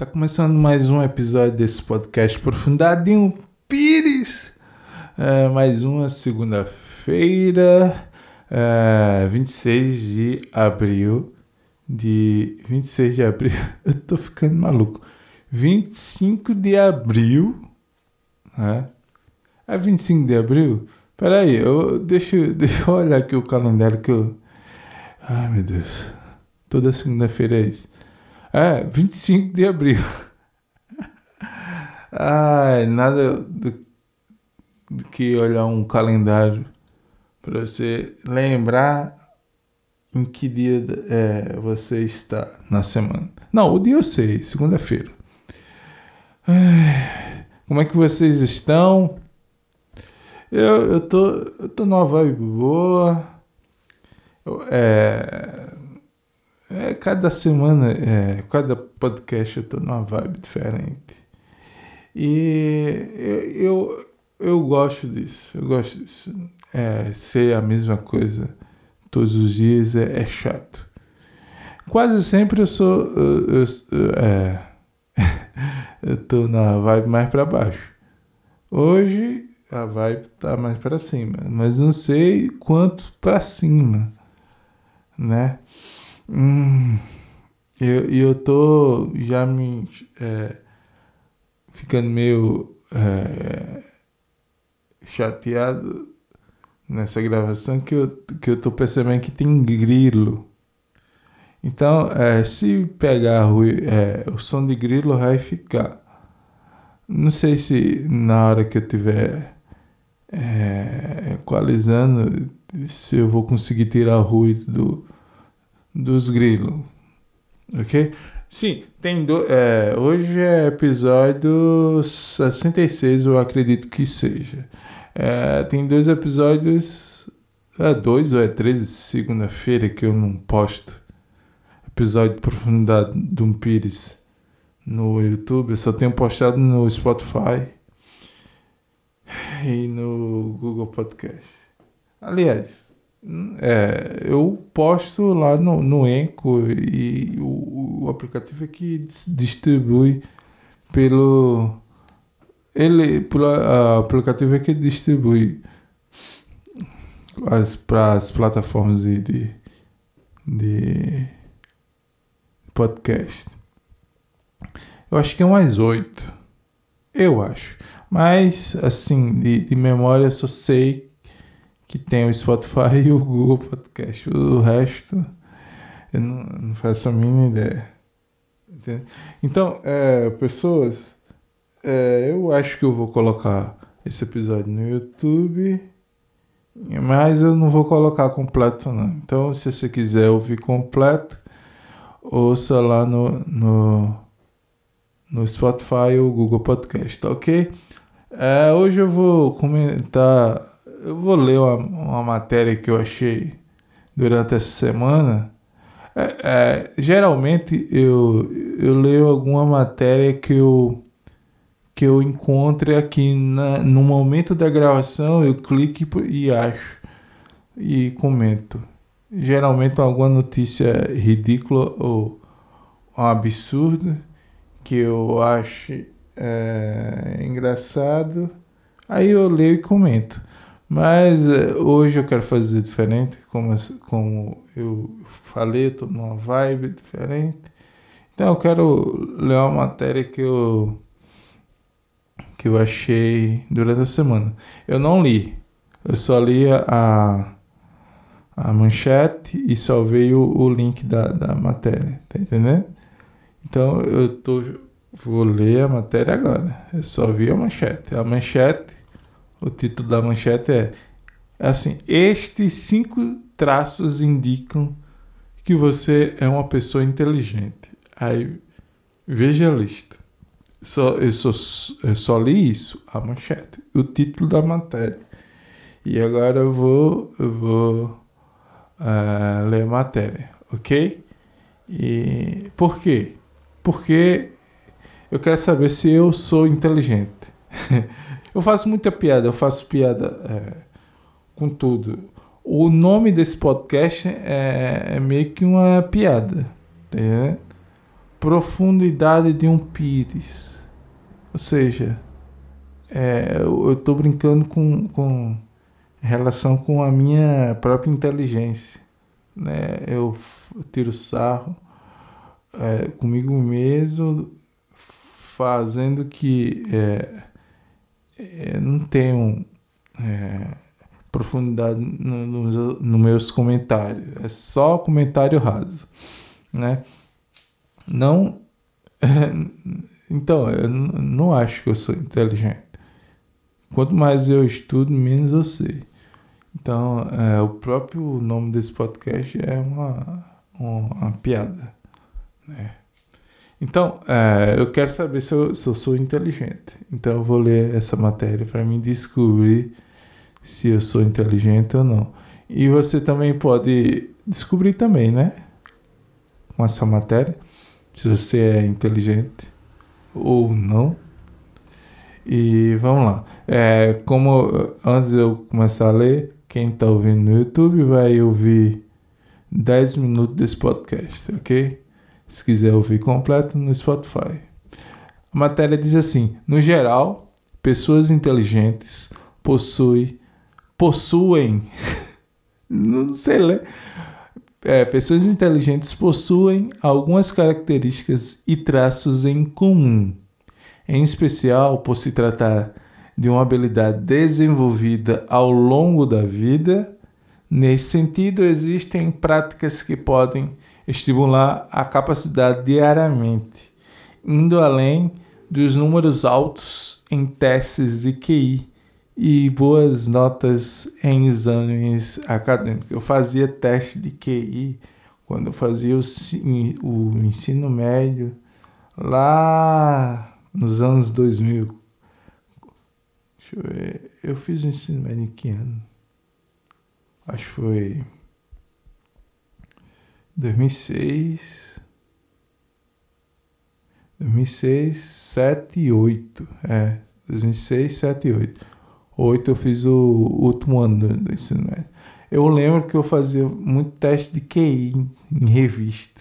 Tá começando mais um episódio desse podcast Profundadinho Pires. É, mais uma segunda-feira, é, 26 de abril. De 26 de abril, eu tô ficando maluco. 25 de abril, né? É 25 de abril? Peraí, eu, deixa, deixa eu olhar aqui o calendário que eu. Ai meu Deus. Toda segunda-feira é isso. É, 25 de abril. Ai, nada do, do que olhar um calendário para você lembrar em que dia é, você está na semana. Não, o dia eu sei, segunda-feira. Como é que vocês estão? Eu, eu, tô, eu tô numa vibe boa. Eu, é, cada semana, é, cada podcast eu tô numa vibe diferente. E eu, eu, eu gosto disso, eu gosto disso. É, ser a mesma coisa todos os dias é, é chato. Quase sempre eu sou. Eu, eu, eu, é, eu tô na vibe mais para baixo. Hoje a vibe tá mais para cima, mas não sei quanto para cima, né? Hum, eu, eu tô já me é, ficando meio é, chateado nessa gravação que eu, que eu tô percebendo que tem grilo. Então, é, se pegar é, o som de grilo vai ficar. Não sei se na hora que eu tiver é, equalizando, se eu vou conseguir tirar o ruído do, dos grilos. Ok? Sim, tem do, é, hoje é episódio 66, eu acredito que seja. É, tem dois episódios. É dois ou é três segunda-feira que eu não posto. Episódio de profundidade de um Pires no YouTube. Eu só tenho postado no Spotify e no Google Podcast. Aliás, é, eu posto lá no, no Enco e o, o aplicativo é que distribui pelo. Ele, pelo aplicativo é que distribui as, para as plataformas de, de, de podcast. Eu acho que é mais oito. Eu acho. Mas, assim, de, de memória, só sei que tem o Spotify e o Google Podcast. O resto, eu não, não faço a mínima ideia. Entende? Então, é, pessoas, é, eu acho que eu vou colocar esse episódio no YouTube, mas eu não vou colocar completo, não. Então, se você quiser ouvir completo, ouça lá no, no, no Spotify ou Google Podcast, tá ok? É, hoje eu vou comentar eu vou ler uma, uma matéria que eu achei durante essa semana. É, é, geralmente eu, eu leio alguma matéria que eu que eu encontre aqui na, no momento da gravação eu clique e acho e comento. Geralmente alguma notícia ridícula ou um absurdo que eu acho é, engraçado. Aí eu leio e comento mas eh, hoje eu quero fazer diferente, como, como eu falei, estou numa vibe diferente. Então eu quero ler uma matéria que eu que eu achei durante a semana. Eu não li, eu só li a, a manchete e só veio o, link da, da matéria, tá entendendo? Então eu tô, vou ler a matéria agora. Eu só vi a manchete. A manchete o título da manchete é, assim: Estes cinco traços indicam que você é uma pessoa inteligente. Aí veja a lista. Só, eu, só, eu só li isso, a manchete, o título da matéria. E agora eu vou, eu vou uh, ler a matéria, ok? E por quê? Porque eu quero saber se eu sou inteligente. Eu faço muita piada, eu faço piada é, com tudo. O nome desse podcast é, é meio que uma piada, tá profundidade de um pires. Ou seja, é, eu estou brincando com, com relação com a minha própria inteligência. Né? Eu tiro sarro é, comigo mesmo, fazendo que é, é, não tenho é, profundidade nos no, no meus comentários. É só comentário raso. Né? Não. então, eu não acho que eu sou inteligente. Quanto mais eu estudo, menos eu sei. Então, é, o próprio nome desse podcast é uma, uma, uma piada. Né? Então, é, eu quero saber se eu, se eu, sou inteligente. Então, eu vou ler essa matéria para me descobrir se eu sou inteligente ou não. E você também pode descobrir também, né? Com essa matéria, se você é inteligente ou não. E vamos lá. É, como antes eu começar a ler, quem está ouvindo no YouTube vai ouvir 10 minutos desse podcast, ok? Se quiser ouvir completo, no Spotify. A matéria diz assim: no geral, pessoas inteligentes possuem. possuem. não sei ler. É, pessoas inteligentes possuem algumas características e traços em comum, em especial por se tratar de uma habilidade desenvolvida ao longo da vida. Nesse sentido, existem práticas que podem estimular a capacidade diariamente, indo além dos números altos em testes de QI e boas notas em exames acadêmicos. Eu fazia teste de QI quando eu fazia o, o ensino médio lá nos anos 2000. Deixa eu ver. Eu fiz o ensino médio em que ano? Acho que foi 2006. 2006, 7 e 8. É, 2006, 7 e 8. 8 eu fiz o último ano do, ensino médio. Eu lembro que eu fazia muito teste de QI em, em revista.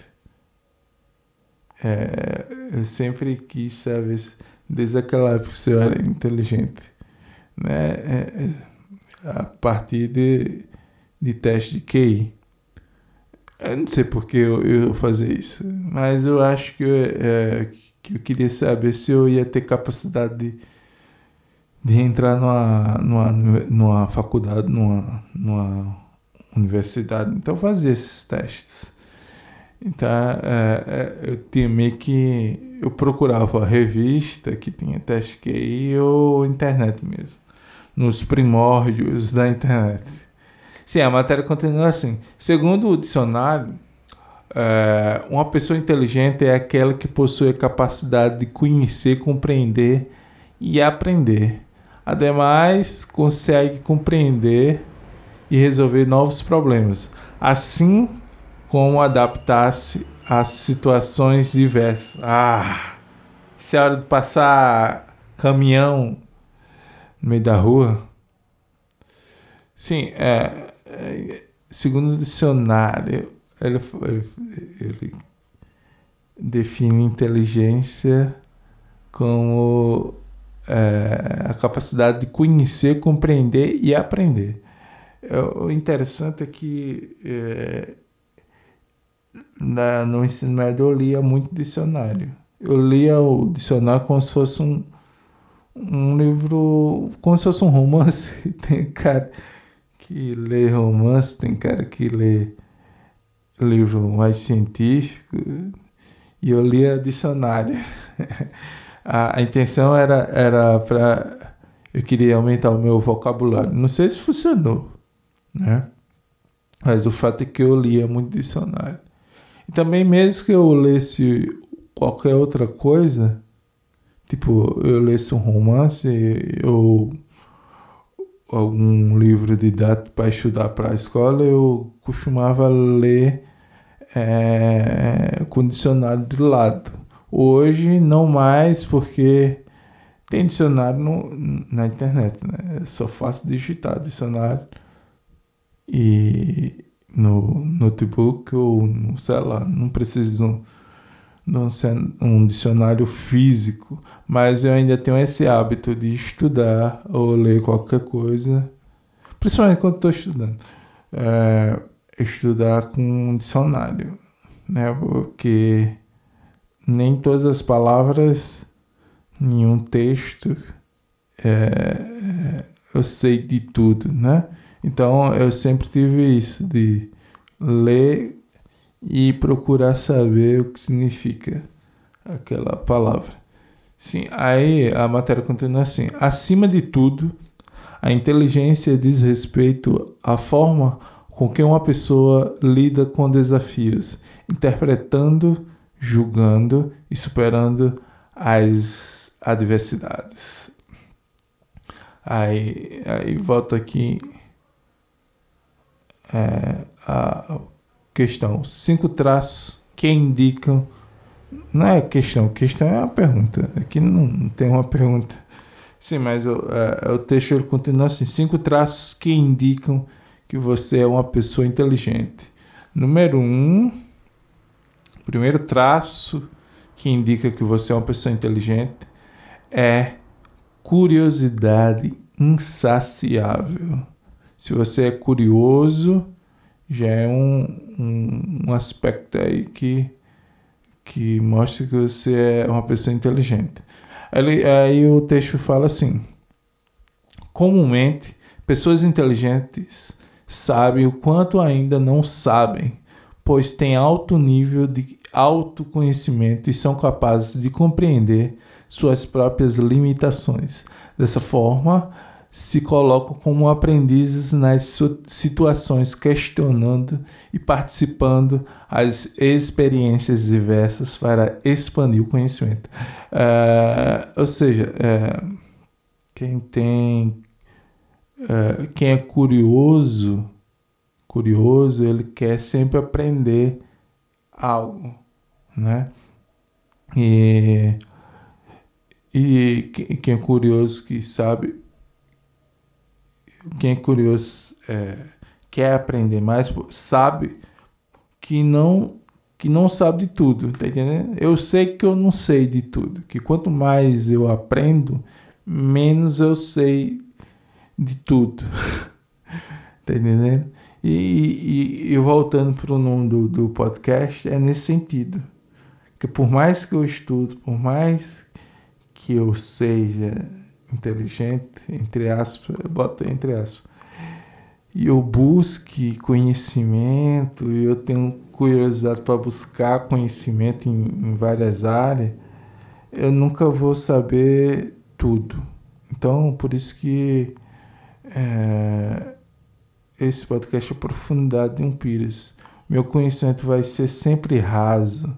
É, eu sempre quis saber, desde aquela época, se eu era inteligente né, é, é, a partir de, de teste de QI. Eu não sei porque eu, eu fazer isso, mas eu acho que eu, é, que eu queria saber se eu ia ter capacidade de, de entrar numa, numa, numa faculdade, numa, numa universidade. Então fazia esses testes. Então é, é, eu tinha meio que. Eu procurava a revista que tinha teste QI ou internet mesmo nos primórdios da internet. Sim, a matéria continua assim. Segundo o dicionário, é, uma pessoa inteligente é aquela que possui a capacidade de conhecer, compreender e aprender. Ademais, consegue compreender e resolver novos problemas, assim como adaptar-se a situações diversas. Ah, se é hora de passar caminhão no meio da rua. Sim, é, segundo o dicionário, ele, ele, define inteligência como é, a capacidade de conhecer, compreender e aprender. É, o interessante é que é, na, no ensino médio eu lia muito dicionário. Eu lia o dicionário como se fosse um, um livro como se fosse um romance. Tem cara que lê romance, tem cara que lê livro mais científico. E eu lia dicionário. a, a intenção era, era para. Eu queria aumentar o meu vocabulário. Não sei se funcionou, né? Mas o fato é que eu lia muito dicionário. E também, mesmo que eu lesse qualquer outra coisa, Tipo, eu lesse um romance ou algum livro didático para estudar para a escola, eu costumava ler é, com dicionário do lado. Hoje não mais, porque tem dicionário no, na internet, né? Eu só faço digitar dicionário e no notebook ou no celular. Não preciso um dicionário físico, mas eu ainda tenho esse hábito de estudar ou ler qualquer coisa, principalmente quando estou estudando, é, estudar com um dicionário, né? Porque nem todas as palavras em um texto é, eu sei de tudo, né? Então eu sempre tive isso de ler e procurar saber o que significa aquela palavra. Sim, aí a matéria continua assim: acima de tudo, a inteligência diz respeito à forma com que uma pessoa lida com desafios, interpretando, julgando e superando as adversidades. Aí, aí volta aqui é, a questão. Cinco traços que indicam. Não é questão, questão é uma pergunta. Aqui não tem uma pergunta. Sim, mas o, é, o texto ele continua assim: cinco traços que indicam que você é uma pessoa inteligente. Número um, primeiro traço que indica que você é uma pessoa inteligente é curiosidade insaciável. Se você é curioso, já é um, um, um aspecto aí que, que mostra que você é uma pessoa inteligente. Aí, aí o texto fala assim: comumente, pessoas inteligentes sabem o quanto ainda não sabem, pois têm alto nível de autoconhecimento e são capazes de compreender suas próprias limitações. Dessa forma, se colocam como aprendizes nas situações, questionando e participando as experiências diversas para expandir o conhecimento. Uh, ou seja, uh, quem tem, uh, quem é curioso, curioso, ele quer sempre aprender algo, né? E, e quem é curioso que sabe quem é curioso é, quer aprender mais, sabe que não que não sabe de tudo, tá entendendo? Eu sei que eu não sei de tudo, que quanto mais eu aprendo, menos eu sei de tudo, tá entendendo? E, e, e voltando para o nome do, do podcast, é nesse sentido, que por mais que eu estudo, por mais que eu seja inteligente, entre aspas, bota entre aspas, e eu busque conhecimento, e eu tenho curiosidade para buscar conhecimento em, em várias áreas, eu nunca vou saber tudo. Então, por isso que é, esse podcast é profundidade de um pires. Meu conhecimento vai ser sempre raso.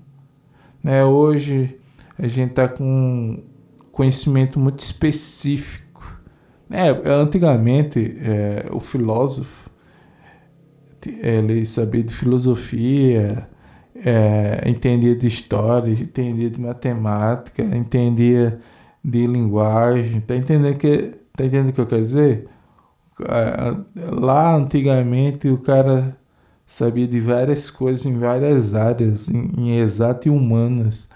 Né? Hoje a gente está com conhecimento muito específico. É, antigamente, é, o filósofo ele sabia de filosofia, é, entendia de história, entendia de matemática, entendia de linguagem. Tá entendendo que tá entendendo o que eu quero dizer? É, lá antigamente o cara sabia de várias coisas em várias áreas, em, em exatas e humanas.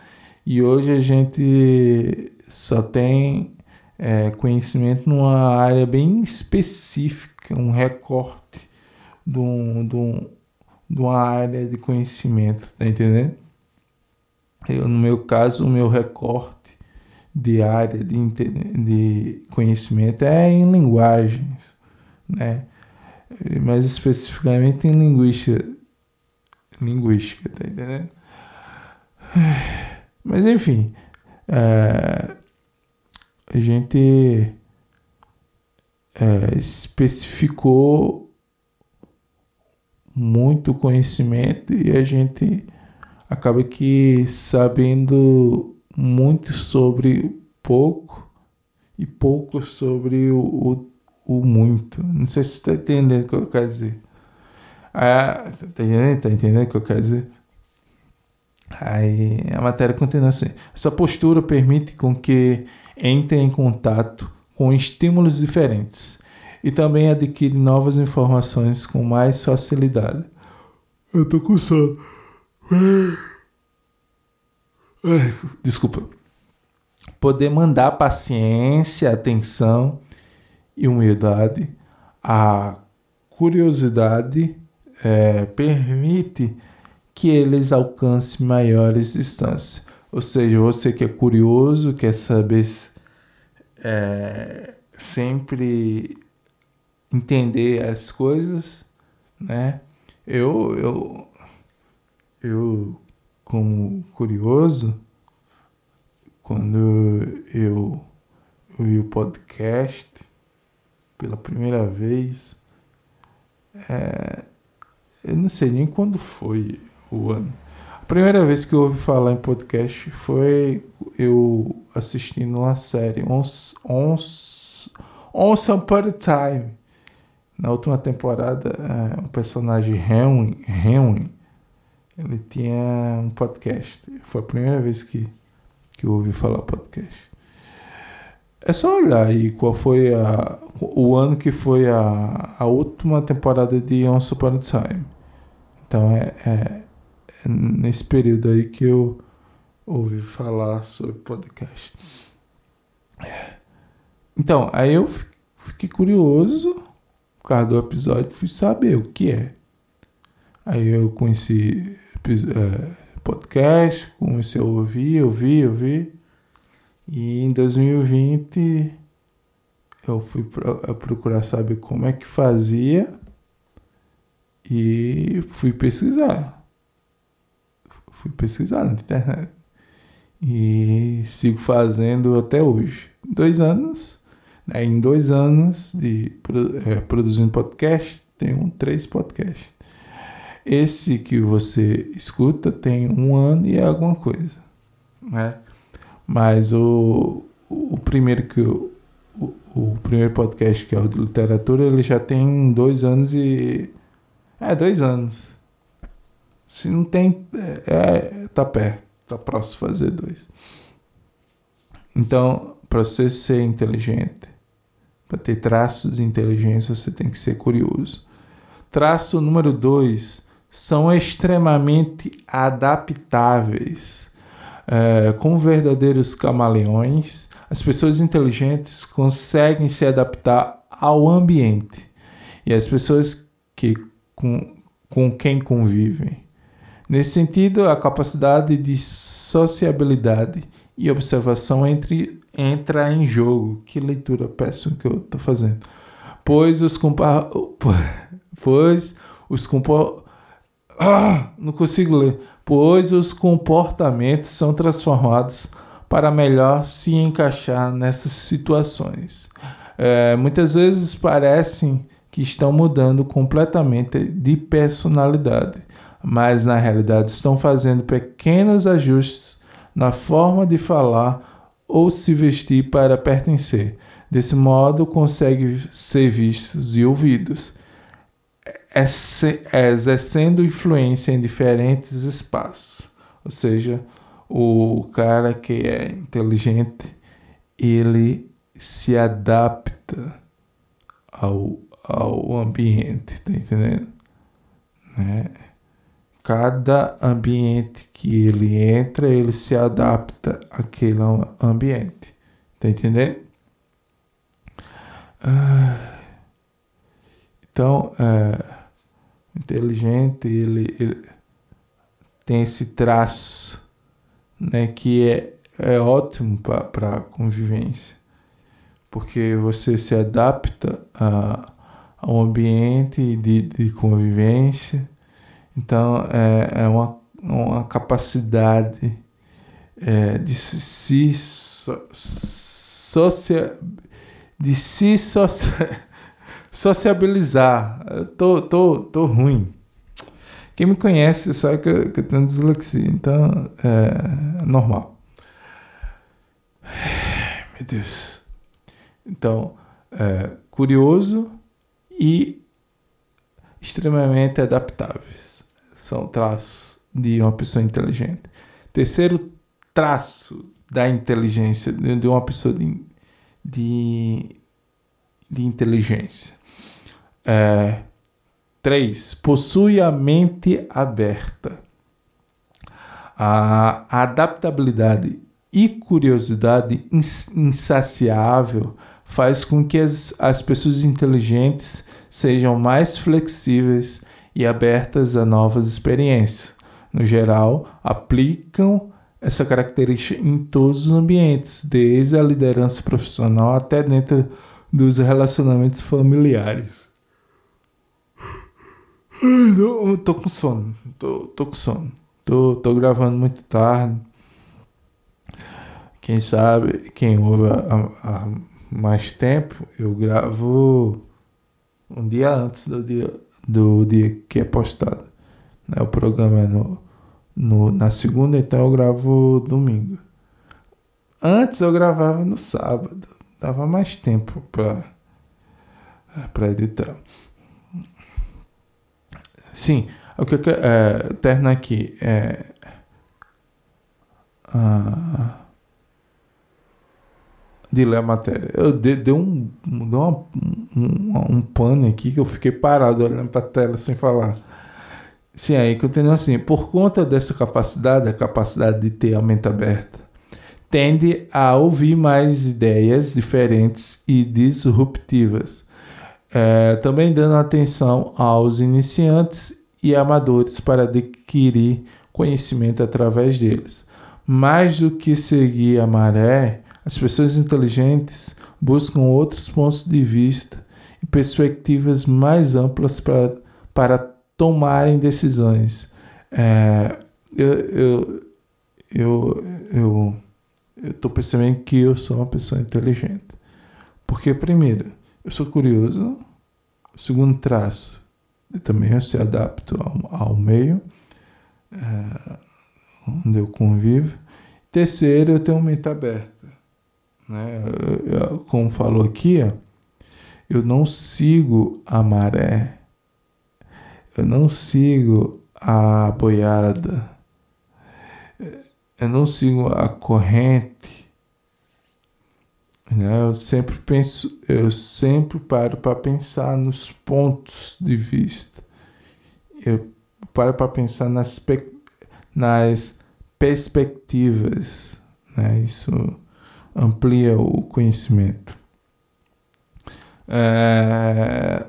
E hoje a gente só tem é, conhecimento numa área bem específica, um recorte de, um, de, um, de uma área de conhecimento, tá entendendo? Eu, no meu caso, o meu recorte de área de, de conhecimento é em linguagens, né? Mais especificamente em linguística. Linguística, tá entendendo? Mas enfim, é, a gente é, especificou muito conhecimento e a gente acaba que sabendo muito sobre pouco e pouco sobre o, o, o muito. Não sei se está entendendo o que eu quero dizer. Ah, tá entendendo? Tá entendendo o que eu quero dizer? Aí a matéria continua assim. Essa postura permite com que entre em contato com estímulos diferentes e também adquire novas informações com mais facilidade. Eu tô com sono. Desculpa. Poder mandar paciência, atenção e humildade. A curiosidade é, permite que eles alcancem maiores distâncias. Ou seja, você que é curioso, quer saber é, sempre entender as coisas, né? Eu, eu, eu como curioso, quando eu, vi o podcast pela primeira vez, é, eu não sei nem quando foi o ano. A primeira vez que eu ouvi falar em podcast foi eu assistindo uma série, Once, Once, Once Upon a Time. Na última temporada, é, o personagem Henry, Henry, ele tinha um podcast. Foi a primeira vez que, que eu ouvi falar podcast. É só olhar aí qual foi a, o ano que foi a, a última temporada de Once Upon a Time. Então é, é nesse período aí que eu ouvi falar sobre podcast. Então, aí eu fiquei curioso por causa do episódio, fui saber o que é. Aí eu conheci é, podcast, comecei a ouvir, ouvir, ouvir. E em 2020 eu fui procurar saber como é que fazia e fui pesquisar. Fui pesquisar na internet. E sigo fazendo até hoje. Dois anos. Né? Em dois anos de é, produzindo podcast, tenho três podcasts. Esse que você escuta tem um ano e é alguma coisa. Né? Mas o, o primeiro que eu, o, primeiro podcast que é o de literatura, ele já tem dois anos e. É, dois anos. Se não tem. É, é tá perto. Tá próximo de fazer dois. Então, para você ser inteligente, para ter traços de inteligência, você tem que ser curioso. Traço número dois são extremamente adaptáveis é, como verdadeiros camaleões, as pessoas inteligentes conseguem se adaptar ao ambiente e às pessoas que, com, com quem convivem. Nesse sentido, a capacidade de sociabilidade e observação entre, entra em jogo. Que leitura péssima que eu estou fazendo. Pois os compa pois os compa ah, não consigo ler pois os comportamentos são transformados para melhor se encaixar nessas situações. É, muitas vezes parecem que estão mudando completamente de personalidade, mas na realidade estão fazendo pequenos ajustes na forma de falar ou se vestir para pertencer. Desse modo, conseguem ser vistos e ouvidos exercendo influência em diferentes espaços. Ou seja, o cara que é inteligente, ele se adapta ao, ao ambiente, tá entendendo? Né? Cada ambiente que ele entra, ele se adapta àquele ambiente, tá entendendo? Ah, então, é, inteligente, ele, ele tem esse traço né, que é, é ótimo para a convivência, porque você se adapta a, a um ambiente de, de convivência, então é, é uma, uma capacidade é, de se so, socia, de se socia, sociabilizar. Eu tô, tô, tô ruim. Quem me conhece sabe que eu, que eu tenho dislexia, então é normal. Meu Deus. Então, é, curioso e extremamente adaptáveis. São traços de uma pessoa inteligente. Terceiro traço da inteligência de uma pessoa de, de, de inteligência é, 3. Possui a mente aberta. A adaptabilidade e curiosidade insaciável faz com que as, as pessoas inteligentes sejam mais flexíveis e abertas a novas experiências. No geral, aplicam essa característica em todos os ambientes, desde a liderança profissional até dentro dos relacionamentos familiares. Eu tô com sono, tô, tô com sono. Tô, tô gravando muito tarde. Quem sabe, quem ouve há, mais tempo, eu gravo um dia antes do dia, do dia que é postado. Né? O programa é no, no, na segunda, então eu gravo domingo. Antes eu gravava no sábado, dava mais tempo para editar. Sim, o que eu quero é, terminar aqui é. Ah, de ler a matéria. Eu dei, dei um, dei uma, um, um pane aqui que eu fiquei parado olhando para a tela sem falar. Sim, aí continua assim. Por conta dessa capacidade, a capacidade de ter a mente aberta, tende a ouvir mais ideias diferentes e disruptivas, é, também dando atenção aos iniciantes e amadores para adquirir conhecimento através deles. Mais do que seguir a maré, as pessoas inteligentes buscam outros pontos de vista e perspectivas mais amplas para, para tomarem decisões. É, eu eu eu eu estou percebendo que eu sou uma pessoa inteligente, porque primeiro eu sou curioso, segundo traço eu também eu se adapto ao, ao meio é, onde eu convivo. Terceiro, eu tenho uma mente aberta. Né? Eu, como falou aqui, eu não sigo a maré, eu não sigo a boiada, eu não sigo a corrente. Né? Eu sempre penso, eu sempre paro para pensar nos pontos de vista. Eu paro para pensar nas, nas perspectivas. Né? Isso amplia o conhecimento. É,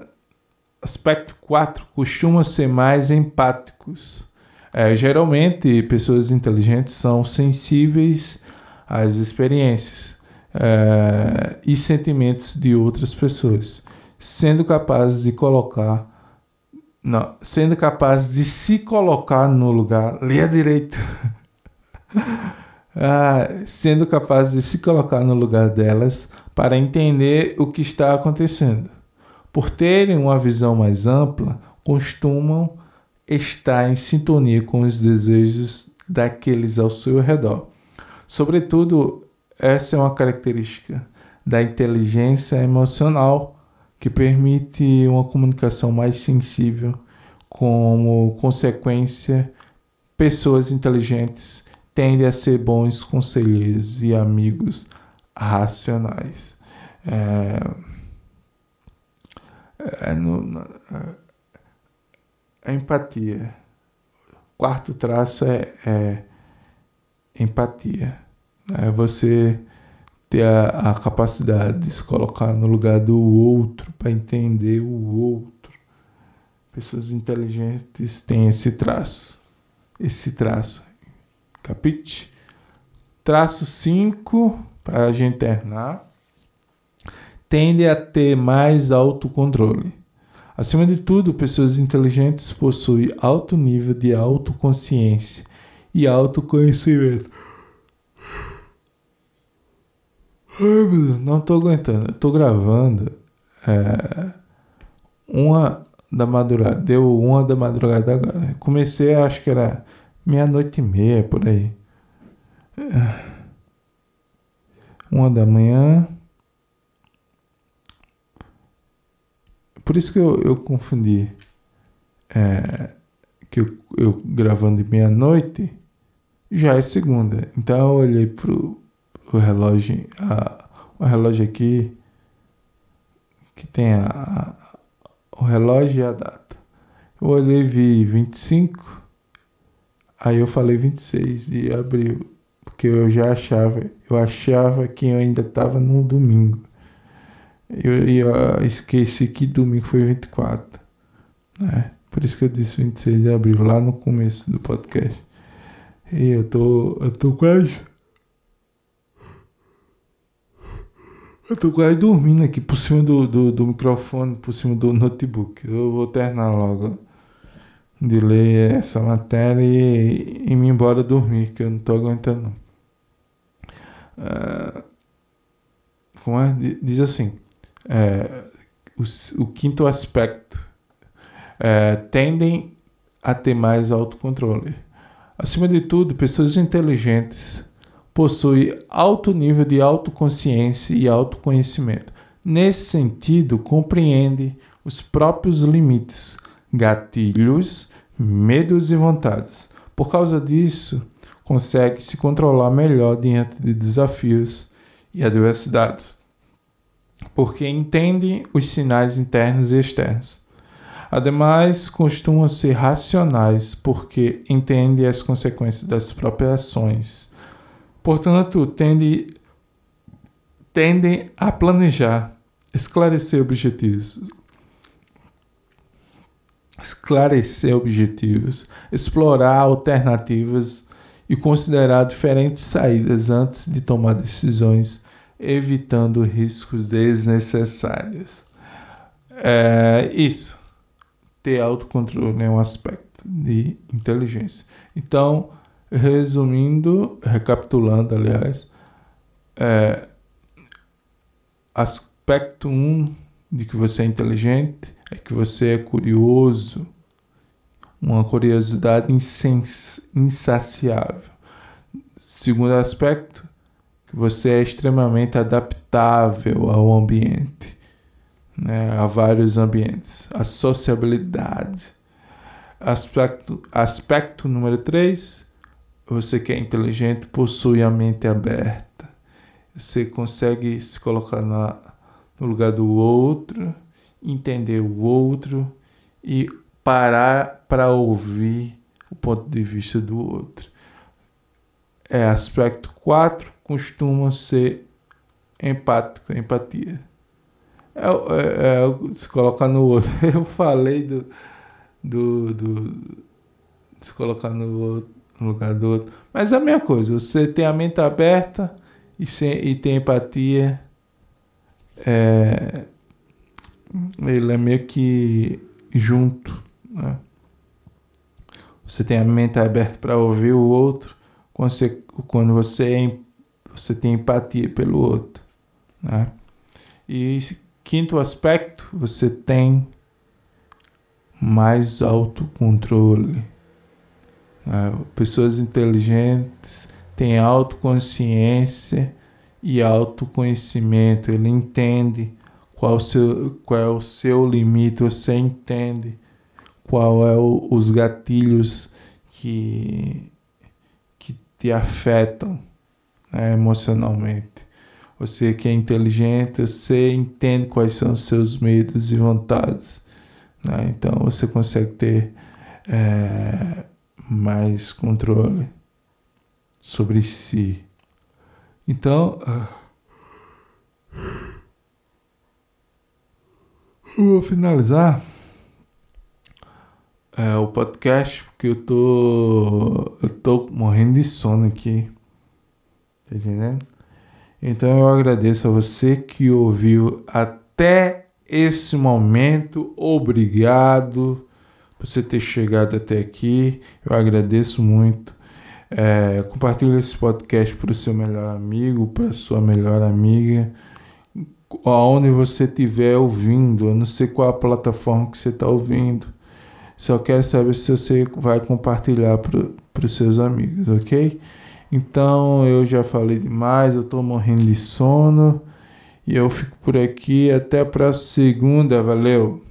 aspecto 4. Costumam ser mais empáticos. É, geralmente, pessoas inteligentes são sensíveis às experiências é, e sentimentos de outras pessoas, sendo capazes de colocar. Não, sendo capazes de se colocar no lugar. Leia direito. Ah, sendo capazes de se colocar no lugar delas para entender o que está acontecendo. Por terem uma visão mais ampla, costumam estar em sintonia com os desejos daqueles ao seu redor. Sobretudo, essa é uma característica da inteligência emocional que permite uma comunicação mais sensível. Como consequência, pessoas inteligentes tendem a ser bons conselheiros e amigos racionais. É, é, no, é, é empatia. Quarto traço é, é empatia. É você ter a, a, capacidade de se colocar no lugar do outro para entender o outro. Pessoas inteligentes têm esse traço. Esse traço Capite? Traço 5, para a gente terminar, tende a ter mais autocontrole. Acima de tudo, pessoas inteligentes possuem alto nível de autoconsciência e autoconhecimento. Ai, meu não tô aguentando. Tô gravando é, uma da madrugada. Deu uma da madrugada agora. Comecei, acho que era meia-noite e meia, por aí. Uma da manhã. Por isso que eu, eu confundi. É, que eu, eu gravando de meia-noite já é segunda. Então eu olhei pro, pro relógio, a, o relógio aqui que tem a, a, o relógio e a data. Eu olhei e vi 25 Aí eu falei 26 de abril, porque eu já achava, eu achava que eu ainda estava no domingo. Eu, eu esqueci que domingo foi 24, né? Por isso que eu disse 26 de abril, lá no começo do podcast. E eu tô, eu tô quase Eu tô quase dormindo aqui por cima do, do, do, microfone, por cima do notebook. Eu vou terminar logo de ler essa matéria e, e me embora dormir, que eu não tô aguentando. Uh, como é? Diz assim: é, o, o, quinto aspecto é, tendem a ter mais autocontrole. Acima de tudo, pessoas inteligentes possui alto nível de autoconsciência e autoconhecimento. Nesse sentido, compreende os próprios limites, gatilhos, medos e vontades. Por causa disso, consegue se controlar melhor diante de desafios e adversidades, porque entende os sinais internos e externos. Ademais, costumam ser racionais porque entende as consequências das próprias ações Portanto, tende, tendem a planejar, esclarecer objetivos, esclarecer objetivos, explorar alternativas e considerar diferentes saídas antes de tomar decisões, evitando riscos desnecessários. É isso. Ter autocontrole é um aspecto de inteligência. Então, Resumindo, recapitulando, aliás, é, aspecto 1 um de que você é inteligente é que você é curioso, uma curiosidade insaciável. Segundo aspecto, que você é extremamente adaptável ao ambiente, né, a vários ambientes. A sociabilidade. Aspecto, aspecto número 3, você que é inteligente possui a mente aberta. Você consegue se colocar na, no lugar do outro, entender o outro e parar para ouvir o ponto de vista do outro. É aspecto 4, costuma ser empático, empatia. É, é, é, se colocar no outro. Eu falei do, do, do se colocar no outro no lugar do outro. Mas é a mesma coisa, você tem a mente aberta e, e tem empatia. É, ele é meio que junto. Né? Você tem a mente aberta para ouvir o outro quando você, quando você, é, você tem empatia pelo outro. Né? E quinto aspecto, você tem mais autocontrole. Né? Pessoas inteligentes têm autoconsciência e autoconhecimento. Ele entende qual, seu, qual é o seu limite, você entende qual é o, os gatilhos que, que te afetam né, emocionalmente. Você que é inteligente, você entende quais são os seus medos e vontades. Né? Então você consegue ter é, mais controle sobre si. Então, ah, eu vou finalizar é, o podcast porque eu tô eu tô morrendo de sono aqui. Tá entendendo? Então eu agradeço a você que ouviu até esse momento. Obrigado por você ter chegado até aqui. Eu agradeço muito. É, compartilhe esse podcast para o seu melhor amigo, para sua melhor amiga, aonde você estiver ouvindo. Eu não sei qual a plataforma que você está ouvindo. Só quero saber se você vai compartilhar para os seus amigos, ok? Então eu já falei demais, eu estou morrendo de sono. E eu fico por aqui. Até para segunda. Valeu!